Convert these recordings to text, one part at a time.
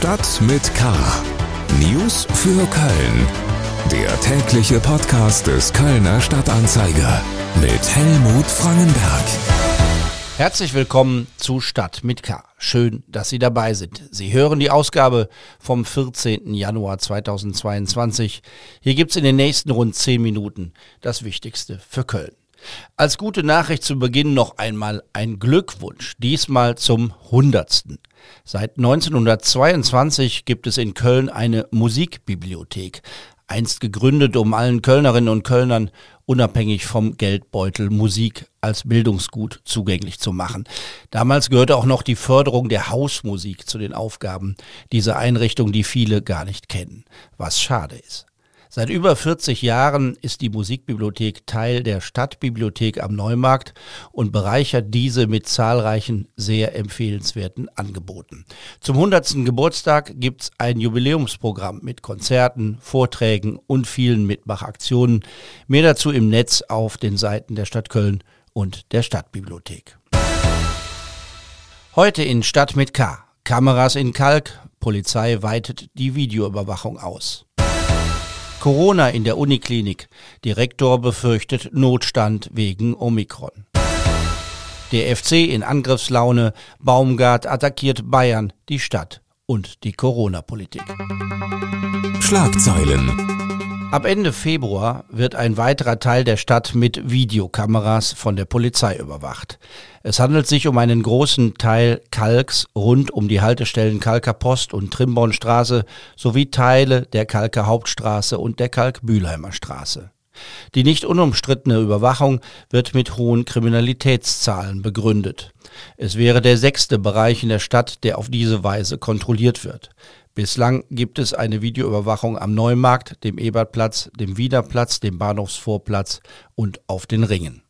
Stadt mit K. News für Köln. Der tägliche Podcast des Kölner Stadtanzeiger mit Helmut Frangenberg. Herzlich willkommen zu Stadt mit K. Schön, dass Sie dabei sind. Sie hören die Ausgabe vom 14. Januar 2022. Hier gibt's in den nächsten rund 10 Minuten das Wichtigste für Köln. Als gute Nachricht zu Beginn noch einmal ein Glückwunsch, diesmal zum Hundertsten. Seit 1922 gibt es in Köln eine Musikbibliothek, einst gegründet, um allen Kölnerinnen und Kölnern unabhängig vom Geldbeutel Musik als Bildungsgut zugänglich zu machen. Damals gehörte auch noch die Förderung der Hausmusik zu den Aufgaben dieser Einrichtung, die viele gar nicht kennen, was schade ist. Seit über 40 Jahren ist die Musikbibliothek Teil der Stadtbibliothek am Neumarkt und bereichert diese mit zahlreichen sehr empfehlenswerten Angeboten. Zum 100. Geburtstag gibt's ein Jubiläumsprogramm mit Konzerten, Vorträgen und vielen Mitmachaktionen. Mehr dazu im Netz auf den Seiten der Stadt Köln und der Stadtbibliothek. Heute in Stadt mit K. Kameras in Kalk, Polizei weitet die Videoüberwachung aus. Corona in der Uniklinik. Direktor befürchtet Notstand wegen Omikron. Der FC in Angriffslaune. Baumgart attackiert Bayern, die Stadt und die Corona-Politik. Schlagzeilen. Ab Ende Februar wird ein weiterer Teil der Stadt mit Videokameras von der Polizei überwacht. Es handelt sich um einen großen Teil Kalks rund um die Haltestellen Kalker Post und Trimbornstraße sowie Teile der Kalker Hauptstraße und der Kalk-Bühlheimer Straße. Die nicht unumstrittene Überwachung wird mit hohen Kriminalitätszahlen begründet. Es wäre der sechste Bereich in der Stadt, der auf diese Weise kontrolliert wird. Bislang gibt es eine Videoüberwachung am Neumarkt, dem Ebertplatz, dem Wiederplatz, dem Bahnhofsvorplatz und auf den Ringen.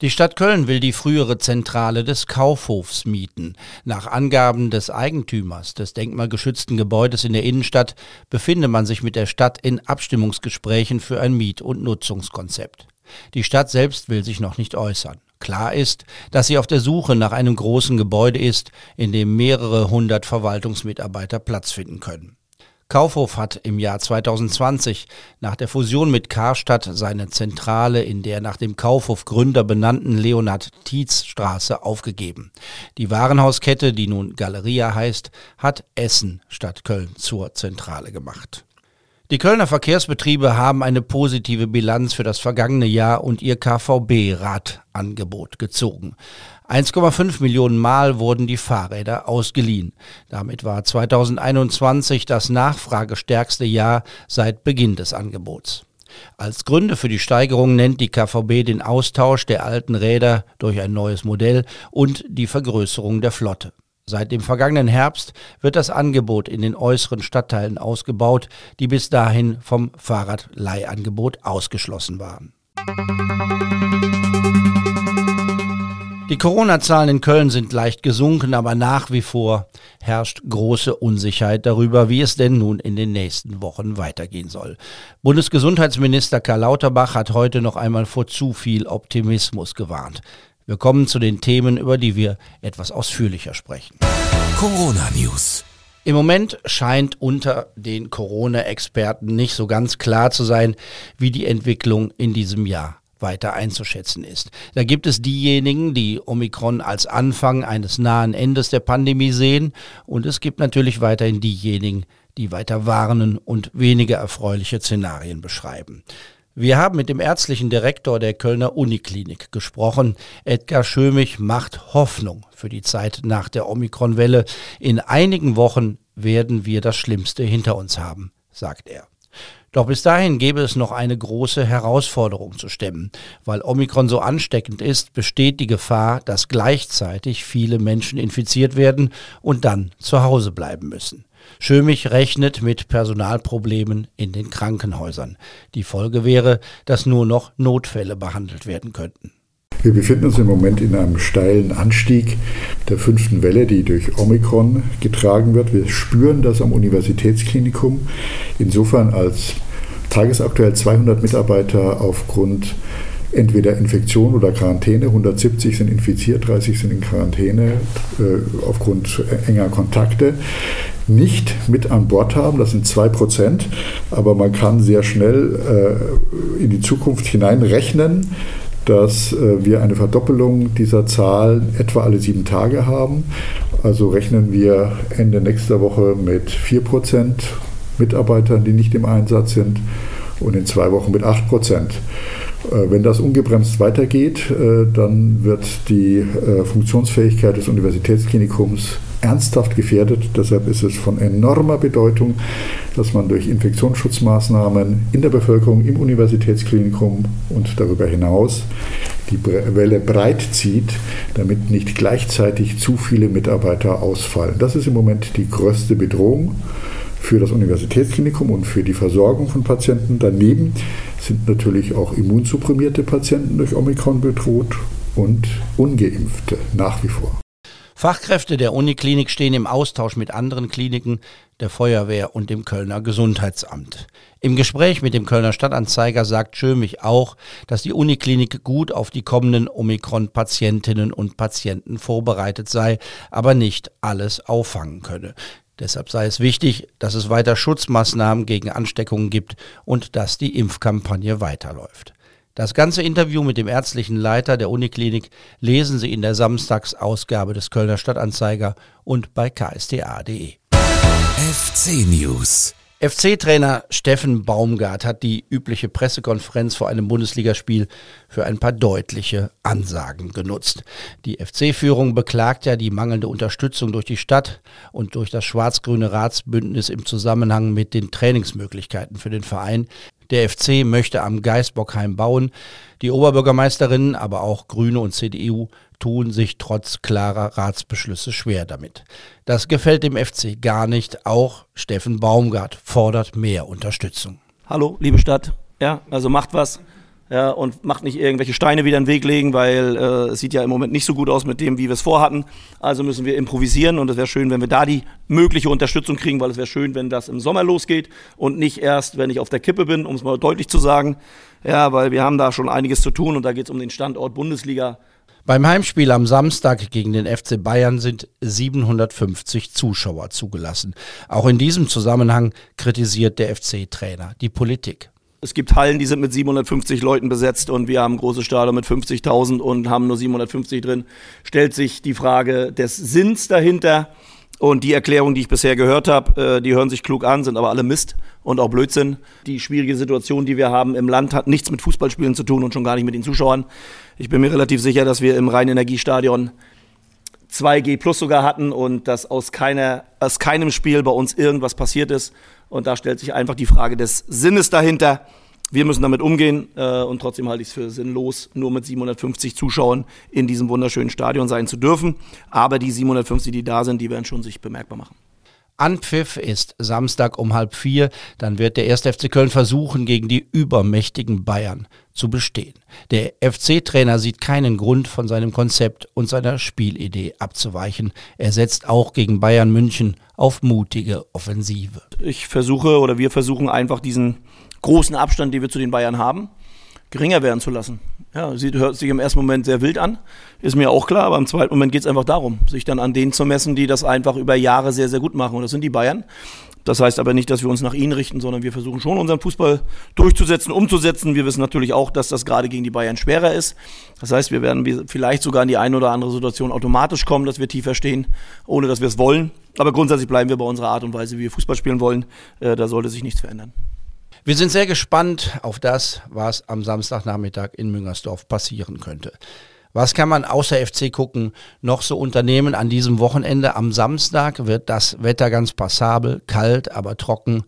Die Stadt Köln will die frühere Zentrale des Kaufhofs mieten. Nach Angaben des Eigentümers des denkmalgeschützten Gebäudes in der Innenstadt befinde man sich mit der Stadt in Abstimmungsgesprächen für ein Miet- und Nutzungskonzept. Die Stadt selbst will sich noch nicht äußern. Klar ist, dass sie auf der Suche nach einem großen Gebäude ist, in dem mehrere hundert Verwaltungsmitarbeiter Platz finden können. Kaufhof hat im Jahr 2020 nach der Fusion mit Karstadt seine Zentrale in der nach dem Kaufhof Gründer benannten Leonhard Tietz Straße aufgegeben. Die Warenhauskette, die nun Galeria heißt, hat Essen statt Köln zur Zentrale gemacht. Die Kölner Verkehrsbetriebe haben eine positive Bilanz für das vergangene Jahr und ihr KVB-Radangebot gezogen. 1,5 Millionen Mal wurden die Fahrräder ausgeliehen. Damit war 2021 das nachfragestärkste Jahr seit Beginn des Angebots. Als Gründe für die Steigerung nennt die KVB den Austausch der alten Räder durch ein neues Modell und die Vergrößerung der Flotte. Seit dem vergangenen Herbst wird das Angebot in den äußeren Stadtteilen ausgebaut, die bis dahin vom Fahrradleihangebot ausgeschlossen waren. Die Corona-Zahlen in Köln sind leicht gesunken, aber nach wie vor herrscht große Unsicherheit darüber, wie es denn nun in den nächsten Wochen weitergehen soll. Bundesgesundheitsminister Karl Lauterbach hat heute noch einmal vor zu viel Optimismus gewarnt. Wir kommen zu den Themen, über die wir etwas ausführlicher sprechen. Corona News. Im Moment scheint unter den Corona-Experten nicht so ganz klar zu sein, wie die Entwicklung in diesem Jahr weiter einzuschätzen ist. Da gibt es diejenigen, die Omikron als Anfang eines nahen Endes der Pandemie sehen und es gibt natürlich weiterhin diejenigen, die weiter warnen und weniger erfreuliche Szenarien beschreiben. Wir haben mit dem ärztlichen Direktor der Kölner Uniklinik gesprochen. Edgar Schömich macht Hoffnung für die Zeit nach der Omikron-Welle. In einigen Wochen werden wir das Schlimmste hinter uns haben, sagt er. Doch bis dahin gäbe es noch eine große Herausforderung zu stemmen. Weil Omikron so ansteckend ist, besteht die Gefahr, dass gleichzeitig viele Menschen infiziert werden und dann zu Hause bleiben müssen. Schömich rechnet mit Personalproblemen in den Krankenhäusern. Die Folge wäre, dass nur noch Notfälle behandelt werden könnten. Wir befinden uns im Moment in einem steilen Anstieg der fünften Welle, die durch Omikron getragen wird. Wir spüren das am Universitätsklinikum. Insofern als tagesaktuell 200 Mitarbeiter aufgrund entweder Infektion oder Quarantäne. 170 sind infiziert, 30 sind in Quarantäne äh, aufgrund enger Kontakte. Nicht mit an Bord haben, das sind 2 Prozent, aber man kann sehr schnell äh, in die Zukunft hineinrechnen, dass äh, wir eine Verdoppelung dieser Zahl etwa alle sieben Tage haben. Also rechnen wir Ende nächster Woche mit 4 Prozent Mitarbeitern, die nicht im Einsatz sind und in zwei Wochen mit 8 Prozent. Äh, wenn das ungebremst weitergeht, äh, dann wird die äh, Funktionsfähigkeit des Universitätsklinikums ernsthaft gefährdet. Deshalb ist es von enormer Bedeutung, dass man durch Infektionsschutzmaßnahmen in der Bevölkerung, im Universitätsklinikum und darüber hinaus die Welle breit zieht, damit nicht gleichzeitig zu viele Mitarbeiter ausfallen. Das ist im Moment die größte Bedrohung für das Universitätsklinikum und für die Versorgung von Patienten. Daneben sind natürlich auch immunsupprimierte Patienten durch Omikron bedroht und ungeimpfte nach wie vor. Fachkräfte der Uniklinik stehen im Austausch mit anderen Kliniken, der Feuerwehr und dem Kölner Gesundheitsamt. Im Gespräch mit dem Kölner Stadtanzeiger sagt Schömich auch, dass die Uniklinik gut auf die kommenden Omikron-Patientinnen und Patienten vorbereitet sei, aber nicht alles auffangen könne. Deshalb sei es wichtig, dass es weiter Schutzmaßnahmen gegen Ansteckungen gibt und dass die Impfkampagne weiterläuft. Das ganze Interview mit dem ärztlichen Leiter der Uniklinik lesen Sie in der Samstagsausgabe des Kölner Stadtanzeiger und bei ksta.de. FC News FC-Trainer Steffen Baumgart hat die übliche Pressekonferenz vor einem Bundesligaspiel für ein paar deutliche Ansagen genutzt. Die FC-Führung beklagt ja die mangelnde Unterstützung durch die Stadt und durch das schwarz-grüne Ratsbündnis im Zusammenhang mit den Trainingsmöglichkeiten für den Verein. Der FC möchte am Geisbockheim bauen. Die Oberbürgermeisterinnen, aber auch Grüne und CDU tun sich trotz klarer Ratsbeschlüsse schwer damit. Das gefällt dem FC gar nicht. Auch Steffen Baumgart fordert mehr Unterstützung. Hallo, liebe Stadt. Ja, also macht was. Ja, und macht nicht irgendwelche Steine wieder in den Weg legen, weil äh, es sieht ja im Moment nicht so gut aus mit dem, wie wir es vorhatten. Also müssen wir improvisieren und es wäre schön, wenn wir da die mögliche Unterstützung kriegen, weil es wäre schön, wenn das im Sommer losgeht und nicht erst, wenn ich auf der Kippe bin, um es mal deutlich zu sagen. Ja, weil wir haben da schon einiges zu tun und da geht es um den Standort Bundesliga. Beim Heimspiel am Samstag gegen den FC Bayern sind 750 Zuschauer zugelassen. Auch in diesem Zusammenhang kritisiert der FC-Trainer die Politik. Es gibt Hallen, die sind mit 750 Leuten besetzt und wir haben große Stadion mit 50.000 und haben nur 750 drin. Stellt sich die Frage des Sinns dahinter. Und die Erklärungen, die ich bisher gehört habe, äh, die hören sich klug an, sind aber alle Mist und auch Blödsinn. Die schwierige Situation, die wir haben im Land, hat nichts mit Fußballspielen zu tun und schon gar nicht mit den Zuschauern. Ich bin mir relativ sicher, dass wir im Rheinenergiestadion 2G Plus sogar hatten und dass aus, keiner, aus keinem Spiel bei uns irgendwas passiert ist. Und da stellt sich einfach die Frage des Sinnes dahinter. Wir müssen damit umgehen äh, und trotzdem halte ich es für sinnlos, nur mit 750 Zuschauern in diesem wunderschönen Stadion sein zu dürfen. Aber die 750, die da sind, die werden schon sich bemerkbar machen. Anpfiff ist Samstag um halb vier. Dann wird der 1. FC Köln versuchen, gegen die übermächtigen Bayern zu bestehen. Der FC-Trainer sieht keinen Grund, von seinem Konzept und seiner Spielidee abzuweichen. Er setzt auch gegen Bayern München auf mutige Offensive. Ich versuche oder wir versuchen einfach diesen großen Abstand, den wir zu den Bayern haben, geringer werden zu lassen. Ja, sie hört sich im ersten Moment sehr wild an, ist mir auch klar, aber im zweiten Moment geht es einfach darum, sich dann an denen zu messen, die das einfach über Jahre sehr, sehr gut machen. Und das sind die Bayern. Das heißt aber nicht, dass wir uns nach ihnen richten, sondern wir versuchen schon unseren Fußball durchzusetzen, umzusetzen. Wir wissen natürlich auch, dass das gerade gegen die Bayern schwerer ist. Das heißt, wir werden vielleicht sogar in die eine oder andere Situation automatisch kommen, dass wir tiefer stehen, ohne dass wir es wollen. Aber grundsätzlich bleiben wir bei unserer Art und Weise, wie wir Fußball spielen wollen. Äh, da sollte sich nichts verändern. Wir sind sehr gespannt auf das, was am Samstagnachmittag in Müngersdorf passieren könnte. Was kann man außer FC gucken noch so unternehmen an diesem Wochenende? Am Samstag wird das Wetter ganz passabel, kalt, aber trocken.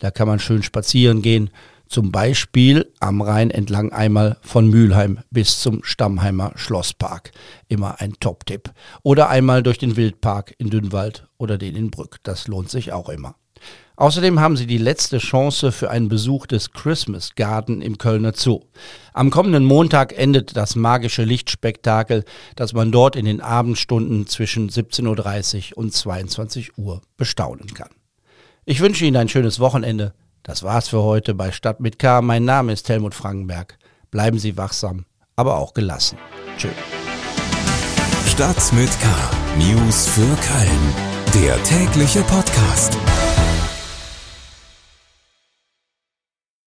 Da kann man schön spazieren gehen. Zum Beispiel am Rhein entlang einmal von Mülheim bis zum Stammheimer Schlosspark. Immer ein Top-Tipp. Oder einmal durch den Wildpark in Dünnwald oder den in Brück. Das lohnt sich auch immer. Außerdem haben Sie die letzte Chance für einen Besuch des Christmas Garden im Kölner Zoo. Am kommenden Montag endet das magische Lichtspektakel, das man dort in den Abendstunden zwischen 17.30 Uhr und 22 Uhr bestaunen kann. Ich wünsche Ihnen ein schönes Wochenende. Das war's für heute bei Stadt mit K. Mein Name ist Helmut Frankenberg. Bleiben Sie wachsam aber auch gelassen. Tschö. Stadt mit K. News für Köln. Der tägliche Podcast.